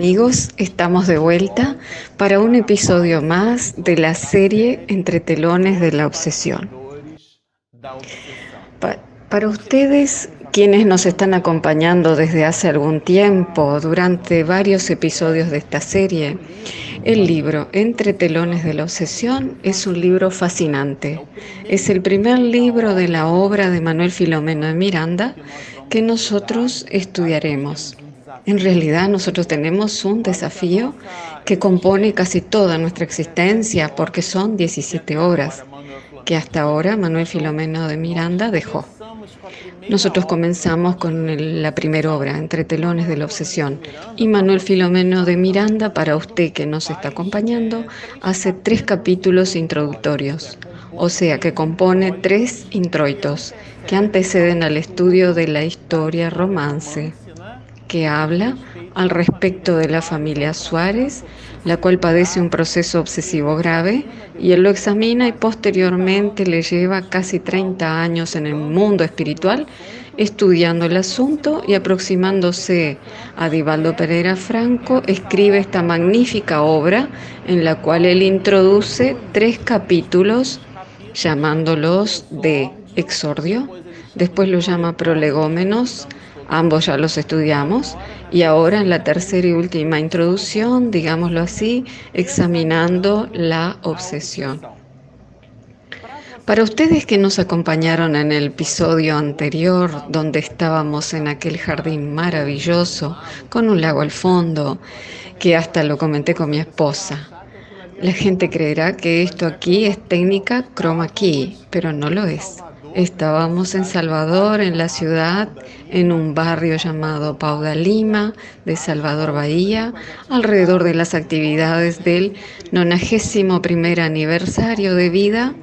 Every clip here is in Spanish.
amigos, estamos de vuelta para un episodio más de la serie Entre telones de la obsesión. para ustedes, quienes nos están acompañando desde hace algún tiempo, durante varios episodios de esta serie, el libro Entre telones de la obsesión es un libro fascinante. Es el primer libro de la obra de Manuel Filomeno de Miranda que nosotros estudiaremos. En realidad nosotros tenemos un desafío que compone casi toda nuestra existencia porque son 17 horas que hasta ahora Manuel Filomeno de Miranda dejó. Nosotros comenzamos con la primera obra, Entre telones de la obsesión, y Manuel Filomeno de Miranda, para usted que nos está acompañando, hace tres capítulos introductorios, o sea que compone tres introitos que anteceden al estudio de la historia romance que habla al respecto de la familia Suárez, la cual padece un proceso obsesivo grave, y él lo examina y posteriormente le lleva casi 30 años en el mundo espiritual estudiando el asunto y aproximándose a Divaldo Pereira Franco, escribe esta magnífica obra en la cual él introduce tres capítulos llamándolos de exordio, después lo llama prolegómenos, Ambos ya los estudiamos y ahora en la tercera y última introducción, digámoslo así, examinando la obsesión. Para ustedes que nos acompañaron en el episodio anterior, donde estábamos en aquel jardín maravilloso, con un lago al fondo, que hasta lo comenté con mi esposa, la gente creerá que esto aquí es técnica chroma key, pero no lo es. Estábamos en Salvador, en la ciudad, en un barrio llamado Pauda Lima, de Salvador Bahía, alrededor de las actividades del 91 aniversario de vida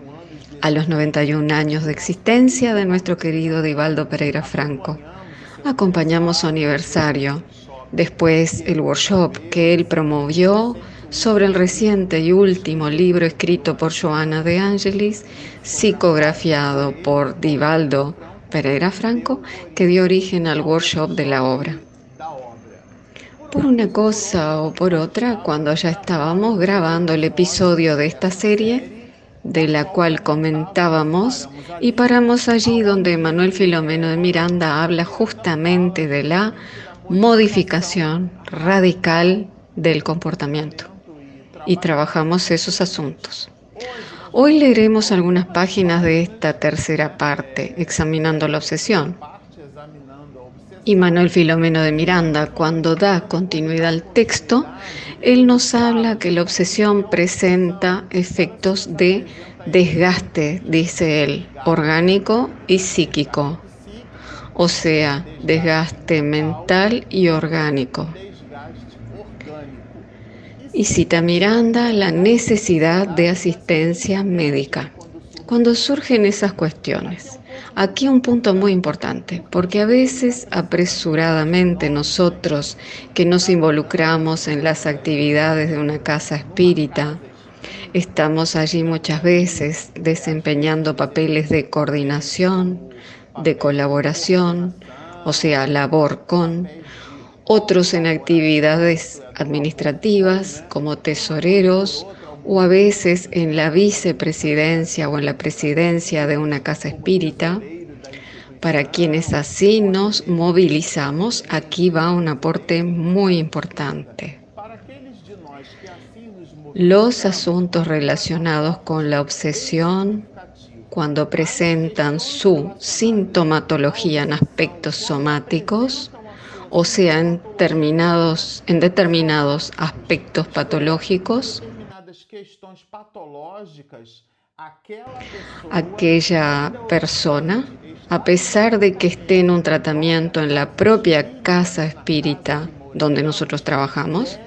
a los 91 años de existencia de nuestro querido Divaldo Pereira Franco. Acompañamos su aniversario, después el workshop que él promovió sobre el reciente y último libro escrito por Joana de Angelis, psicografiado por Divaldo Pereira Franco, que dio origen al workshop de la obra. Por una cosa o por otra, cuando ya estábamos grabando el episodio de esta serie, de la cual comentábamos, y paramos allí donde Manuel Filomeno de Miranda habla justamente de la modificación radical del comportamiento y trabajamos esos asuntos. Hoy leeremos algunas páginas de esta tercera parte, examinando la obsesión. Y Manuel Filomeno de Miranda, cuando da continuidad al texto, él nos habla que la obsesión presenta efectos de desgaste, dice él, orgánico y psíquico, o sea, desgaste mental y orgánico. Y cita Miranda la necesidad de asistencia médica. Cuando surgen esas cuestiones, aquí un punto muy importante, porque a veces apresuradamente nosotros que nos involucramos en las actividades de una casa espírita, estamos allí muchas veces desempeñando papeles de coordinación, de colaboración, o sea, labor con, otros en actividades administrativas como tesoreros o a veces en la vicepresidencia o en la presidencia de una casa espírita. Para quienes así nos movilizamos, aquí va un aporte muy importante. Los asuntos relacionados con la obsesión, cuando presentan su sintomatología en aspectos somáticos, o sea, en, determinados, en determinados aspectos patológicos, aquella persona, a pesar de que esté en un tratamiento en la propia casa espírita donde nosotros trabajamos,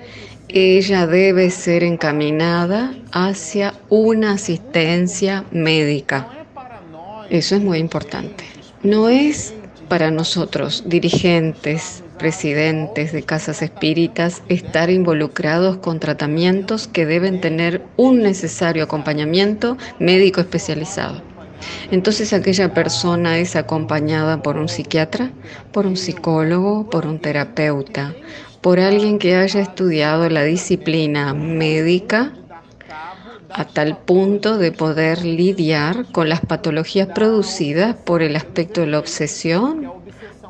ella debe ser encaminada hacia una asistencia médica. Eso es muy importante. No es para nosotros, dirigentes, presidentes de casas espíritas estar involucrados con tratamientos que deben tener un necesario acompañamiento médico especializado. Entonces aquella persona es acompañada por un psiquiatra, por un psicólogo, por un terapeuta, por alguien que haya estudiado la disciplina médica a tal punto de poder lidiar con las patologías producidas por el aspecto de la obsesión,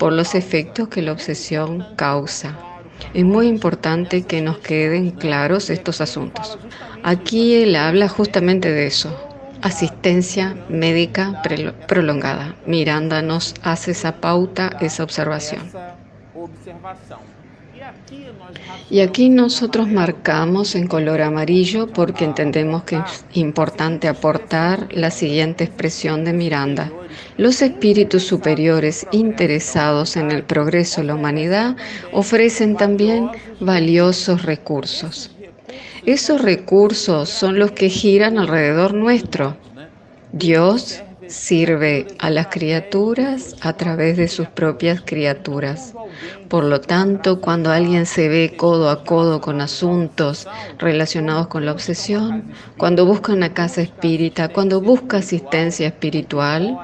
por los efectos que la obsesión causa. Es muy importante que nos queden claros estos asuntos. Aquí él habla justamente de eso, asistencia médica prolongada. Miranda nos hace esa pauta, esa observación. Y aquí nosotros marcamos en color amarillo porque entendemos que es importante aportar la siguiente expresión de Miranda. Los espíritus superiores interesados en el progreso de la humanidad ofrecen también valiosos recursos. Esos recursos son los que giran alrededor nuestro. Dios sirve a las criaturas a través de sus propias criaturas. Por lo tanto, cuando alguien se ve codo a codo con asuntos relacionados con la obsesión, cuando busca una casa espírita, cuando busca asistencia espiritual,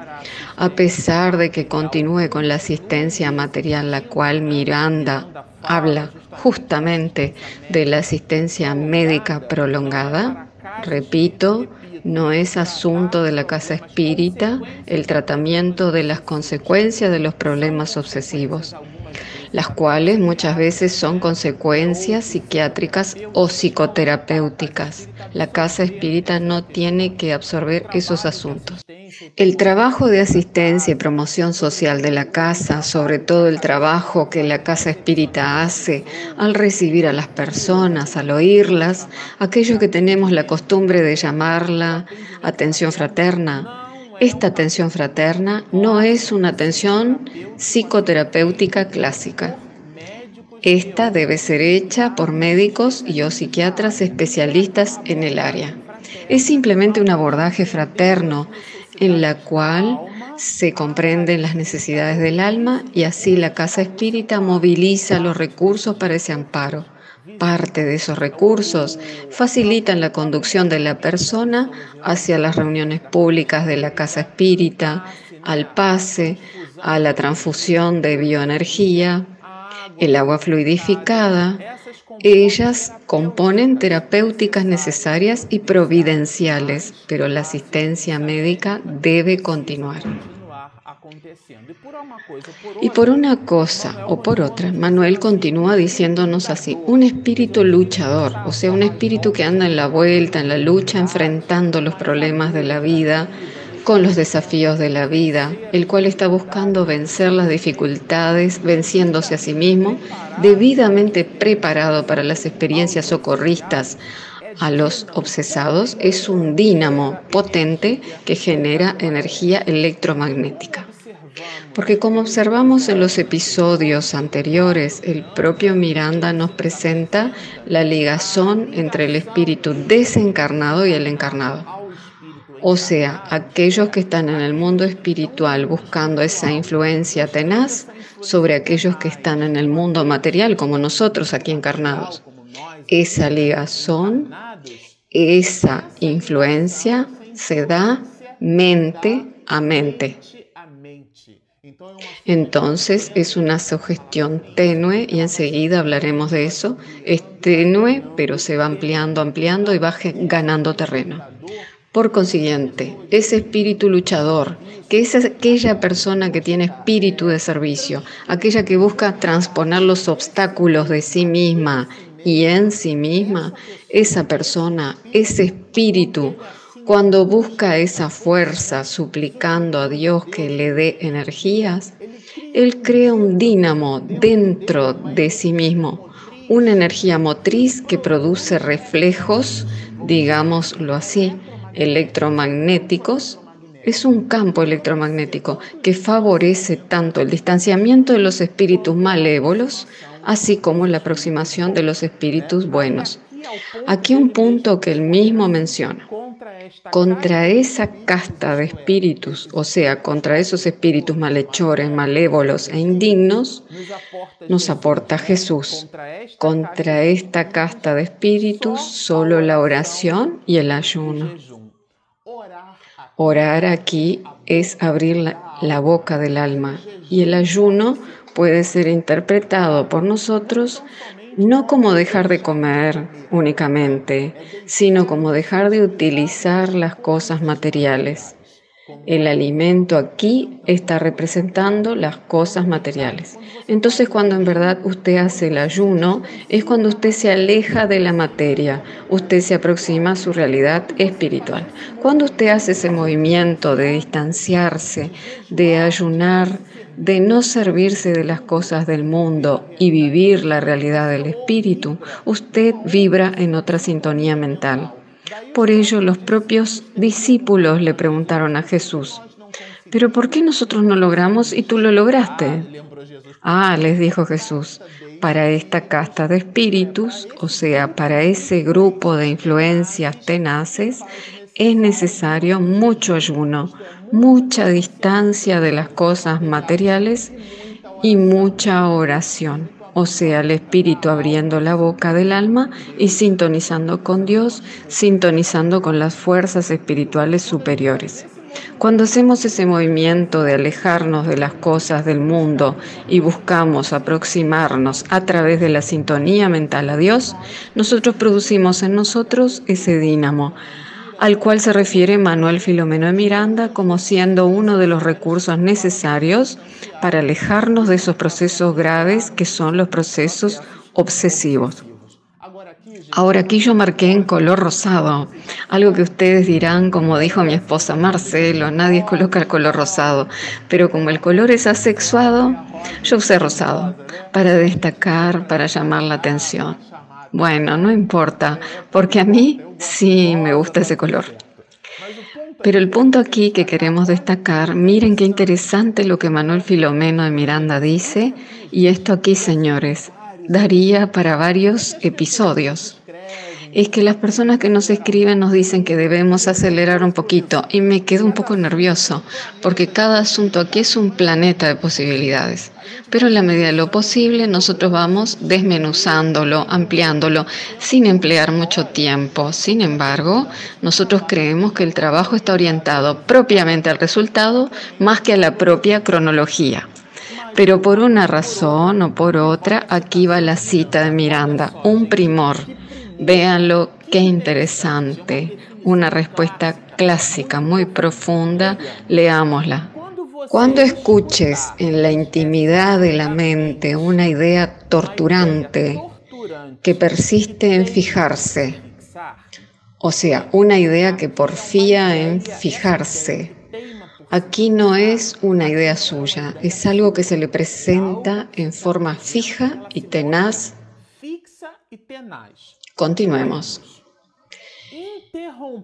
a pesar de que continúe con la asistencia material, la cual Miranda habla justamente de la asistencia médica prolongada, repito, no es asunto de la casa espírita el tratamiento de las consecuencias de los problemas obsesivos, las cuales muchas veces son consecuencias psiquiátricas o psicoterapéuticas. La casa espírita no tiene que absorber esos asuntos. El trabajo de asistencia y promoción social de la casa, sobre todo el trabajo que la casa espírita hace al recibir a las personas, al oírlas, aquello que tenemos la costumbre de llamarla atención fraterna, esta atención fraterna no es una atención psicoterapéutica clásica. Esta debe ser hecha por médicos y o psiquiatras especialistas en el área. Es simplemente un abordaje fraterno en la cual se comprenden las necesidades del alma y así la casa espírita moviliza los recursos para ese amparo. Parte de esos recursos facilitan la conducción de la persona hacia las reuniones públicas de la casa espírita, al pase, a la transfusión de bioenergía, el agua fluidificada, ellas componen terapéuticas necesarias y providenciales, pero la asistencia médica debe continuar. Y por una cosa o por otra, Manuel continúa diciéndonos así, un espíritu luchador, o sea, un espíritu que anda en la vuelta, en la lucha, enfrentando los problemas de la vida, con los desafíos de la vida, el cual está buscando vencer las dificultades, venciéndose a sí mismo, debidamente preparado para las experiencias socorristas a los obsesados, es un dínamo potente que genera energía electromagnética. Porque como observamos en los episodios anteriores, el propio Miranda nos presenta la ligazón entre el espíritu desencarnado y el encarnado. O sea, aquellos que están en el mundo espiritual buscando esa influencia tenaz sobre aquellos que están en el mundo material como nosotros aquí encarnados. Esa ligazón, esa influencia se da mente a mente. Entonces es una sugestión tenue y enseguida hablaremos de eso. Es tenue, pero se va ampliando, ampliando y va ganando terreno. Por consiguiente, ese espíritu luchador, que es aquella persona que tiene espíritu de servicio, aquella que busca transponer los obstáculos de sí misma y en sí misma, esa persona, ese espíritu, cuando busca esa fuerza suplicando a Dios que le dé energías, él crea un dínamo dentro de sí mismo, una energía motriz que produce reflejos, digámoslo así, electromagnéticos es un campo electromagnético que favorece tanto el distanciamiento de los espíritus malévolos, así como la aproximación de los espíritus buenos. Aquí un punto que él mismo menciona. Contra esa casta de espíritus, o sea, contra esos espíritus malhechores, malévolos e indignos, nos aporta Jesús. Contra esta casta de espíritus, solo la oración y el ayuno. Orar aquí es abrir la, boca del alma y el ayuno puede ser interpretado por nosotros no como dejar de comer únicamente, sino como dejar de utilizar las cosas materiales. El alimento aquí está representando las cosas materiales. Entonces cuando en verdad usted hace el ayuno es cuando usted se aleja de la materia, usted se aproxima a su realidad espiritual. Cuando usted hace ese movimiento de distanciarse, de ayunar, de no servirse de las cosas del mundo y vivir la realidad del espíritu, usted vibra en otra sintonía mental. Por ello los propios discípulos le preguntaron a Jesús, ¿pero por qué nosotros no logramos y tú lo lograste? Ah, les dijo Jesús, para esta casta de espíritus, o sea, para ese grupo de influencias tenaces, es necesario mucho ayuno, mucha distancia de las cosas materiales y mucha oración, o sea, el espíritu abriendo la boca del alma y sintonizando con Dios, sintonizando con las fuerzas espirituales superiores. Cuando hacemos ese movimiento de alejarnos de las cosas del mundo y buscamos aproximarnos a través de la sintonía mental a Dios, nosotros producimos en nosotros ese dínamo al cual se refiere Manuel Filomeno de Miranda como siendo uno de los recursos necesarios para alejarnos de esos procesos graves que son los procesos obsesivos. Ahora aquí yo marqué en color rosado, algo que ustedes dirán, como dijo mi esposa Marcelo, nadie coloca el color rosado, pero como el color es asexuado, yo usé rosado para destacar, para llamar la atención. Bueno, no importa, porque a mí sí me gusta ese color. Pero el punto aquí que queremos destacar, miren qué interesante lo que Manuel Filomeno de Miranda dice, y esto aquí, señores, daría para varios episodios es que las personas que nos escriben nos dicen que debemos acelerar un poquito y me quedo un poco nervioso porque cada asunto aquí es un planeta de posibilidades. Pero en la medida de lo posible nosotros vamos desmenuzándolo, ampliándolo, sin emplear mucho tiempo. Sin embargo, nosotros creemos que el trabajo está orientado propiamente al resultado más que a la propia cronología. Pero por una razón o por otra, aquí va la cita de Miranda, un primor Véanlo, qué interesante. Una respuesta clásica, muy profunda. Leámosla. Cuando escuches en la intimidad de la mente una idea torturante que persiste en fijarse, o sea, una idea que porfía en fijarse, aquí no es una idea suya, es algo que se le presenta en forma fija y tenaz Continuemos.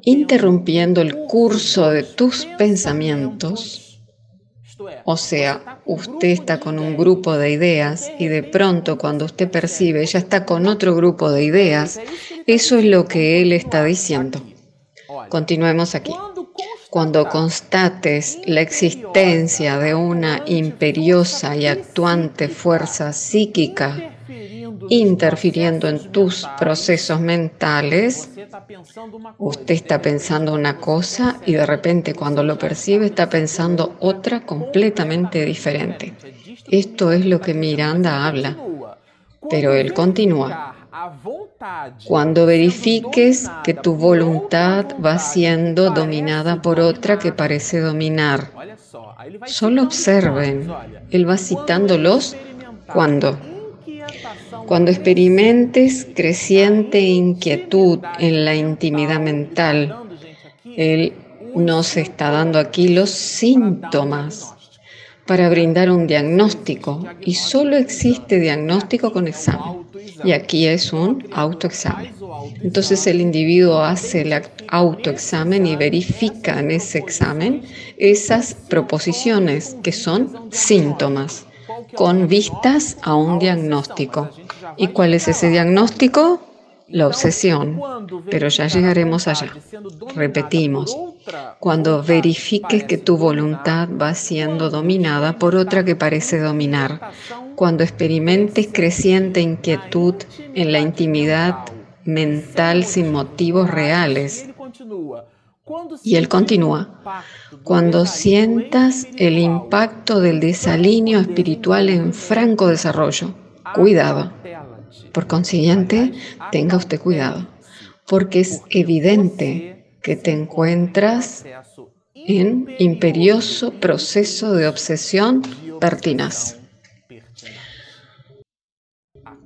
Interrumpiendo el curso de tus pensamientos, o sea, usted está con un grupo de ideas y de pronto cuando usted percibe ya está con otro grupo de ideas, eso es lo que él está diciendo. Continuemos aquí. Cuando constates la existencia de una imperiosa y actuante fuerza psíquica interfiriendo en tus procesos mentales, usted está pensando una cosa y de repente cuando lo percibe está pensando otra completamente diferente. Esto es lo que Miranda habla, pero él continúa. Cuando verifiques que tu voluntad va siendo dominada por otra que parece dominar, solo observen, él va citándolos cuando cuando experimentes creciente inquietud en la intimidad mental, Él nos está dando aquí los síntomas para brindar un diagnóstico y solo existe diagnóstico con examen. Y aquí es un autoexamen. Entonces el individuo hace el autoexamen y verifica en ese examen esas proposiciones que son síntomas con vistas a un diagnóstico. ¿Y cuál es ese diagnóstico? La obsesión. Pero ya llegaremos allá. Repetimos, cuando verifiques que tu voluntad va siendo dominada por otra que parece dominar, cuando experimentes creciente inquietud en la intimidad mental sin motivos reales, y él continúa, cuando sientas el impacto del desalineo espiritual en franco desarrollo, cuidado, Por consiguiente, tenga usted cuidado, porque es evidente que te encuentras en imperioso proceso de obsesión pertinaz.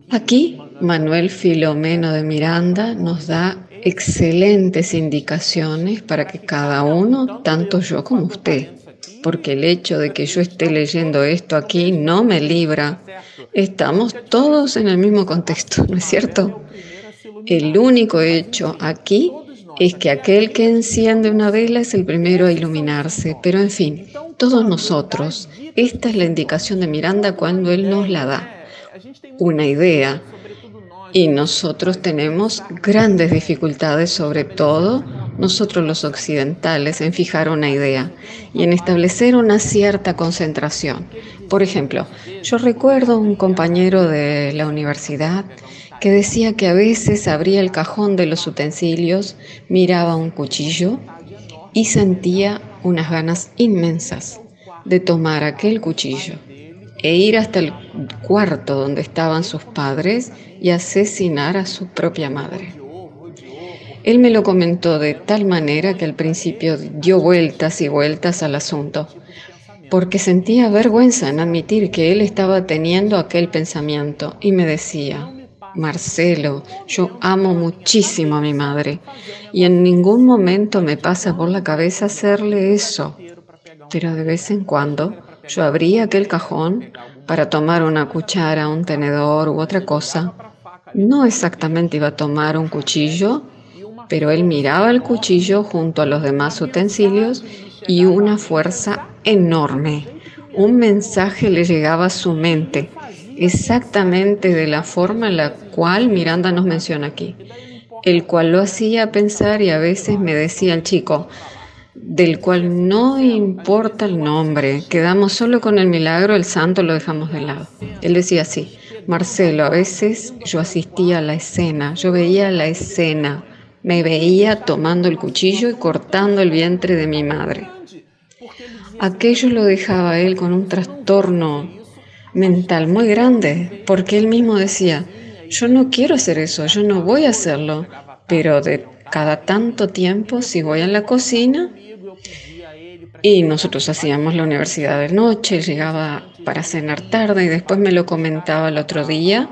Aquí Manuel Filomeno de Miranda nos da excelentes indicaciones para que cada uno, tanto yo como usted, porque el hecho de que yo esté leyendo esto aquí no me libra. Estamos todos en el mismo contexto, ¿no es cierto? El único hecho aquí es que aquel que enciende una vela es el primero a iluminarse, pero en fin, todos nosotros, esta es la indicación de Miranda cuando él nos la da, una idea y nosotros tenemos grandes dificultades, sobre todo nosotros los occidentales, en fijar una idea y en establecer una cierta concentración. Por ejemplo, yo recuerdo un compañero de la universidad que decía que a veces abría el cajón de los utensilios, miraba un cuchillo y sentía unas ganas inmensas de tomar aquel cuchillo e ir hasta el cuarto donde estaban sus padres y asesinar a su propia madre. Él me lo comentó de tal manera que al principio dio vueltas y vueltas al asunto, porque sentía vergüenza en admitir que él estaba teniendo aquel pensamiento y me decía, Marcelo, yo amo muchísimo a mi madre y en ningún momento me pasa por la cabeza hacerle eso, pero de vez en cuando yo abría aquel cajón para tomar una cuchara, un tenedor u otra cosa. No exactamente iba a tomar un cuchillo, pero él miraba el cuchillo junto a los demás utensilios y una fuerza enorme. Un mensaje le llegaba a su mente, exactamente de la forma en la cual Miranda nos menciona aquí, el cual lo hacía pensar y a veces me decía el chico, del cual no importa el nombre, quedamos solo con el milagro, el santo lo dejamos de lado. Él decía así, Marcelo, a veces yo asistía a la escena, yo veía la escena, me veía tomando el cuchillo y cortando el vientre de mi madre. Aquello lo dejaba él con un trastorno mental muy grande, porque él mismo decía, yo no quiero hacer eso, yo no voy a hacerlo, pero de cada tanto tiempo, si voy a la cocina, y nosotros hacíamos la universidad de noche, llegaba para cenar tarde y después me lo comentaba el otro día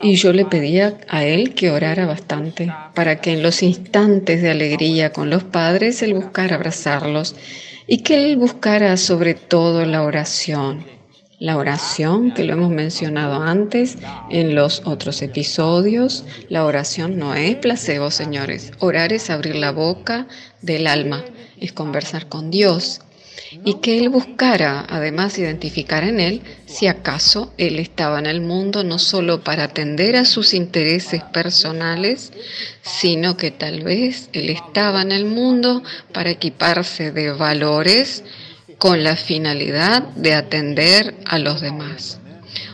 y yo le pedía a él que orara bastante para que en los instantes de alegría con los padres él buscara abrazarlos y que él buscara sobre todo la oración. La oración, que lo hemos mencionado antes en los otros episodios, la oración no es placebo, señores. Orar es abrir la boca del alma es conversar con Dios y que Él buscara además identificar en Él si acaso Él estaba en el mundo no solo para atender a sus intereses personales, sino que tal vez Él estaba en el mundo para equiparse de valores con la finalidad de atender a los demás.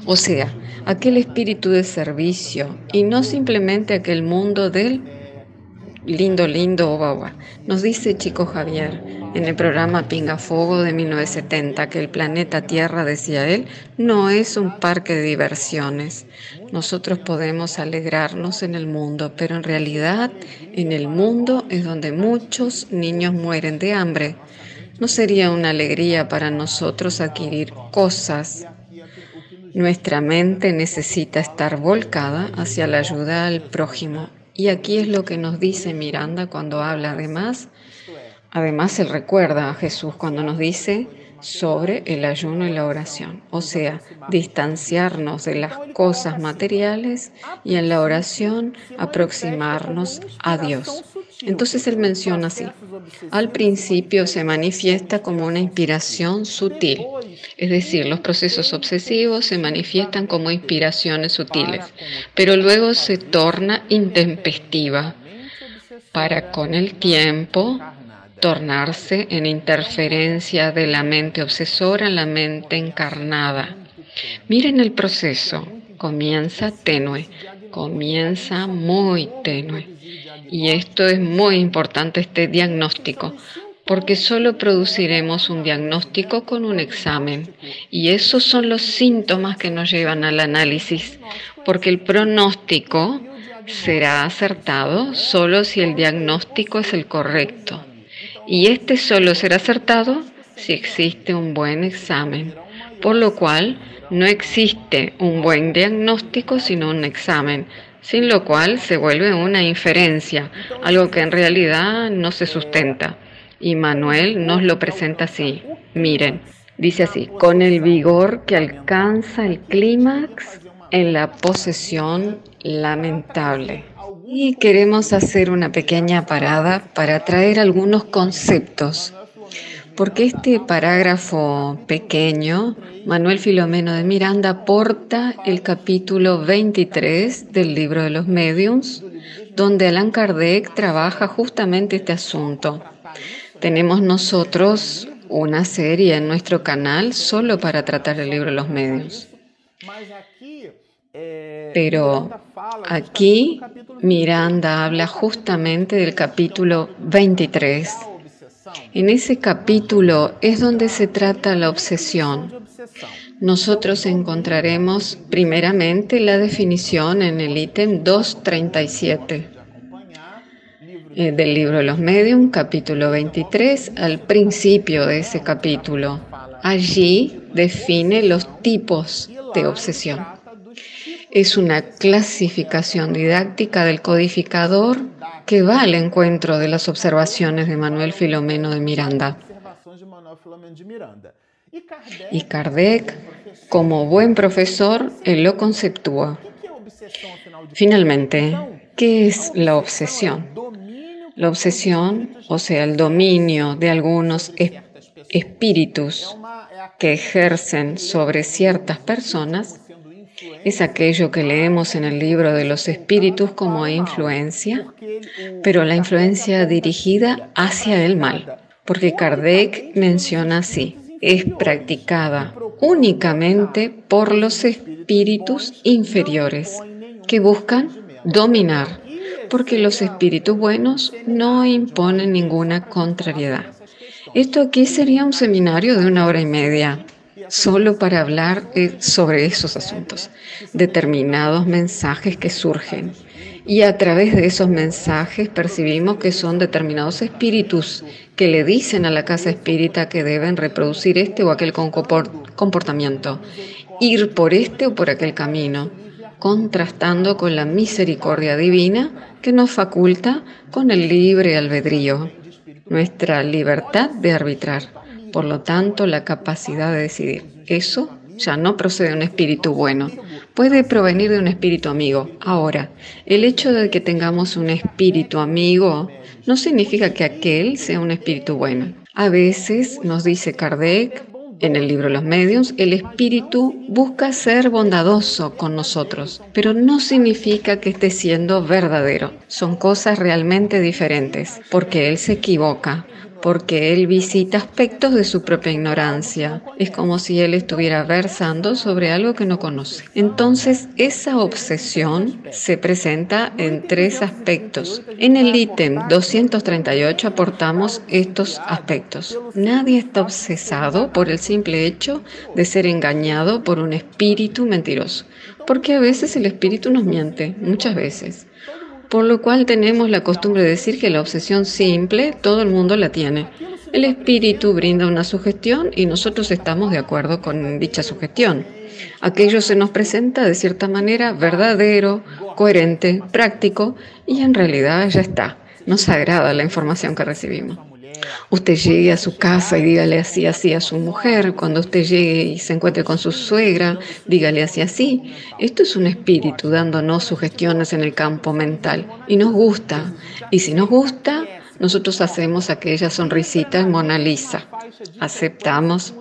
O sea, aquel espíritu de servicio y no simplemente aquel mundo del lindo, lindo Obawa. Nos dice Chico Javier en el programa Pingafogo de 1970 que el planeta Tierra, decía él, no es un parque de diversiones. Nosotros podemos alegrarnos en el mundo, pero en realidad en el mundo es donde muchos niños mueren de hambre. ¿No sería una alegría para nosotros adquirir cosas? Nuestra mente necesita estar volcada hacia la ayuda al prójimo y aquí es lo que nos dice Miranda cuando habla además. Además, él recuerda a Jesús cuando nos dice sobre el ayuno y la oración, o sea, distanciarnos de las cosas materiales y en la oración aproximarnos a Dios. Entonces él menciona así, al principio se manifiesta como una inspiración sutil, es decir, los procesos obsesivos se manifiestan como inspiraciones sutiles, pero luego se torna intempestiva para con el tiempo tornarse en interferencia de la mente obsesora en la mente encarnada. Miren el proceso, comienza tenue, comienza muy tenue y esto es muy importante, este diagnóstico, porque solo produciremos un diagnóstico con un examen. Y esos son los síntomas que nos llevan al análisis, porque el pronóstico será acertado solo si el diagnóstico es el correcto. Y este solo será acertado si existe un buen examen, por lo cual no existe un buen diagnóstico sino un examen, sin lo cual se vuelve una inferencia, algo que en realidad no se sustenta. Y Manuel nos lo presenta así. Miren, dice así, con el vigor que alcanza el clímax en la posesión lamentable. Y queremos hacer una pequeña parada para traer algunos conceptos, porque este parágrafo pequeño, Manuel Filomeno de Miranda aporta el capítulo 23 del libro de los mediums, donde Allan Kardec trabaja justamente este asunto. Tenemos nosotros una serie en nuestro canal solo para tratar el libro de los medios. Pero aquí Miranda habla justamente del capítulo 23. En ese capítulo es donde se trata la obsesión. Nosotros encontraremos primeramente la definición en el ítem 237 eh, del libro los Medium, capítulo 23, al principio de ese capítulo. Allí define los tipos de obsesión. Es una clasificación didáctica del codificador que va al encuentro de las observaciones de Manuel Filomeno de Miranda. Y Kardec, como buen profesor, él lo conceptúa. Finalmente, ¿qué es la obsesión? La obsesión, o sea, el dominio de algunos espíritus que ejercen sobre ciertas personas, es aquello que leemos en el libro de los espíritus como influencia, pero la influencia dirigida hacia el mal, porque Kardec menciona así, es practicada únicamente por los espíritus inferiores que buscan dominar porque los espíritus buenos no imponen ninguna contrariedad. Esto aquí sería un seminario de una hora y media, solo para hablar eh, sobre esos asuntos, determinados mensajes que surgen. Y a través de esos mensajes percibimos que son determinados espíritus que le dicen a la casa espírita que deben reproducir este o aquel comportamiento, ir por este o por aquel camino contrastando con la misericordia divina que nos faculta con el libre albedrío, nuestra libertad de arbitrar, por lo tanto la capacidad de decidir. Eso ya no procede de un espíritu bueno, puede provenir de un espíritu amigo. Ahora, el hecho de que tengamos un espíritu amigo no significa que aquel sea un espíritu bueno. A veces, nos dice Kardec, en el libro Los Medios, el espíritu busca ser bondadoso con nosotros, pero no significa que esté siendo verdadero. Son cosas realmente diferentes, porque él se equivoca, porque él visita aspectos de su propia ignorancia. Es como si él estuviera versando sobre algo que no conoce. Entonces, esa obsesión se presenta en tres aspectos. En el ítem 238 aportamos estos aspectos. Nadie está obsesado por el simple hecho de ser engañado por un espíritu mentiroso, porque a veces el espíritu nos miente, muchas veces por lo cual tenemos la costumbre de decir que la obsesión simple todo el mundo la tiene. El espíritu brinda una sugestión y nosotros estamos de acuerdo con dicha sugestión. Aquello se nos presenta de cierta manera verdadero, coherente, práctico y en realidad ya está. Nos agrada la información que recibimos. Usted llegue a su casa y dígale así, así a su mujer. Cuando usted llegue y se encuentre con su suegra, dígale así, así. Esto es un espíritu dándonos sugestiones en el campo mental. Y nos gusta. Y si nos gusta, nosotros hacemos aquella sonrisita en Mona Lisa. Aceptamos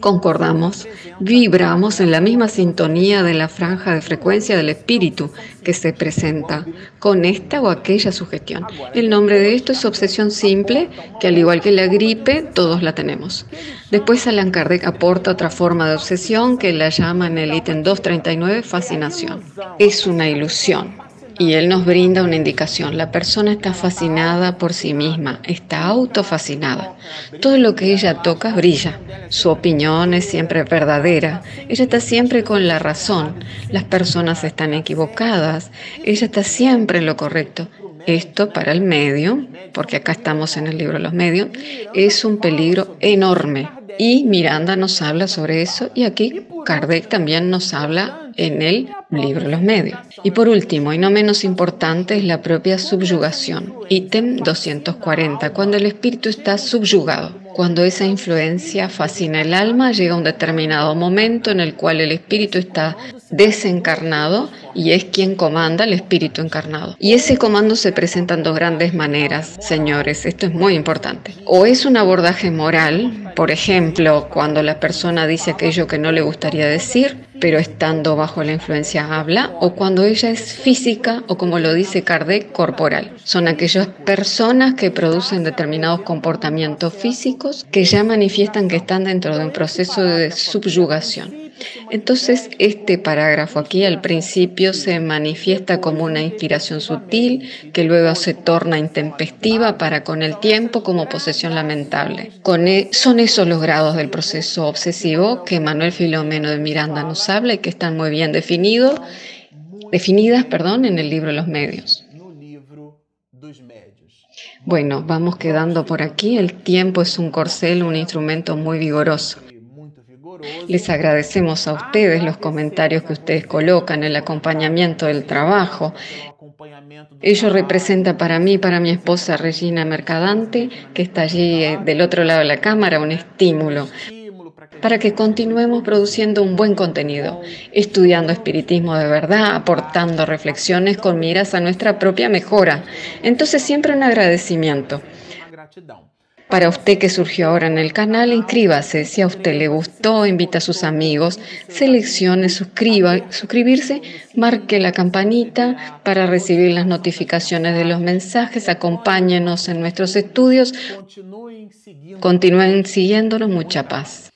concordamos, vibramos en la misma sintonía de la franja de frecuencia del espíritu que se presenta con esta o aquella sugestión. El nombre de esto es obsesión simple, que al igual que la gripe, todos la tenemos. Después Allan Kardec aporta otra forma de obsesión que la llama en el ítem 239 fascinación. Es una ilusión Y él nos brinda una indicación. La persona está fascinada por sí misma, está autofascinada. Todo lo que ella toca brilla. Su opinión es siempre verdadera. Ella está siempre con la razón. Las personas están equivocadas. Ella está siempre en lo correcto. Esto para el medio, porque acá estamos en el libro los medios, es un peligro enorme. Y Miranda nos habla sobre eso y aquí Kardec también nos habla en el libro Los Medios. Y por último, y no menos importante, es la propia subyugación. Ítem 240, cuando el espíritu está subyugado. Cuando esa influencia fascina el alma, llega un determinado momento en el cual el espíritu está desencarnado y es quien comanda el espíritu encarnado. Y ese comando se presenta en dos grandes maneras, señores, esto es muy importante. O es un abordaje moral, por ejemplo, cuando la persona dice aquello que no le gustaría decir, pero estando bajo la influencia habla, o cuando ella es física o como lo dice Kardec, corporal. Son aquellas personas que producen determinados comportamientos físicos que ya manifiestan que están dentro de un proceso de subyugación. Entonces, este parágrafo aquí al principio se manifiesta como una inspiración sutil que luego se torna intempestiva para con el tiempo como posesión lamentable. E, son esos los grados del proceso obsesivo que Manuel Filomeno de Miranda nos habla y que están muy bien definidos, definidas perdón, en el libro Los Medios. Bueno, vamos quedando por aquí. El tiempo es un corcel, un instrumento muy vigoroso. Les agradecemos a ustedes los comentarios que ustedes colocan, el acompañamiento del trabajo. Ello representa para mí, para mi esposa Regina Mercadante, que está allí eh, del otro lado de la cámara, un estímulo para que continuemos produciendo un buen contenido, estudiando espiritismo de verdad, aportando reflexiones con miras a nuestra propia mejora. Entonces siempre un agradecimiento. Para usted que surgió ahora en el canal, inscríbase. Si a usted le gustó, invita a sus amigos, seleccione, suscribirse, marque la campanita para recibir las notificaciones de los mensajes, acompáñenos en nuestros estudios, continúen siguiéndonos, mucha paz.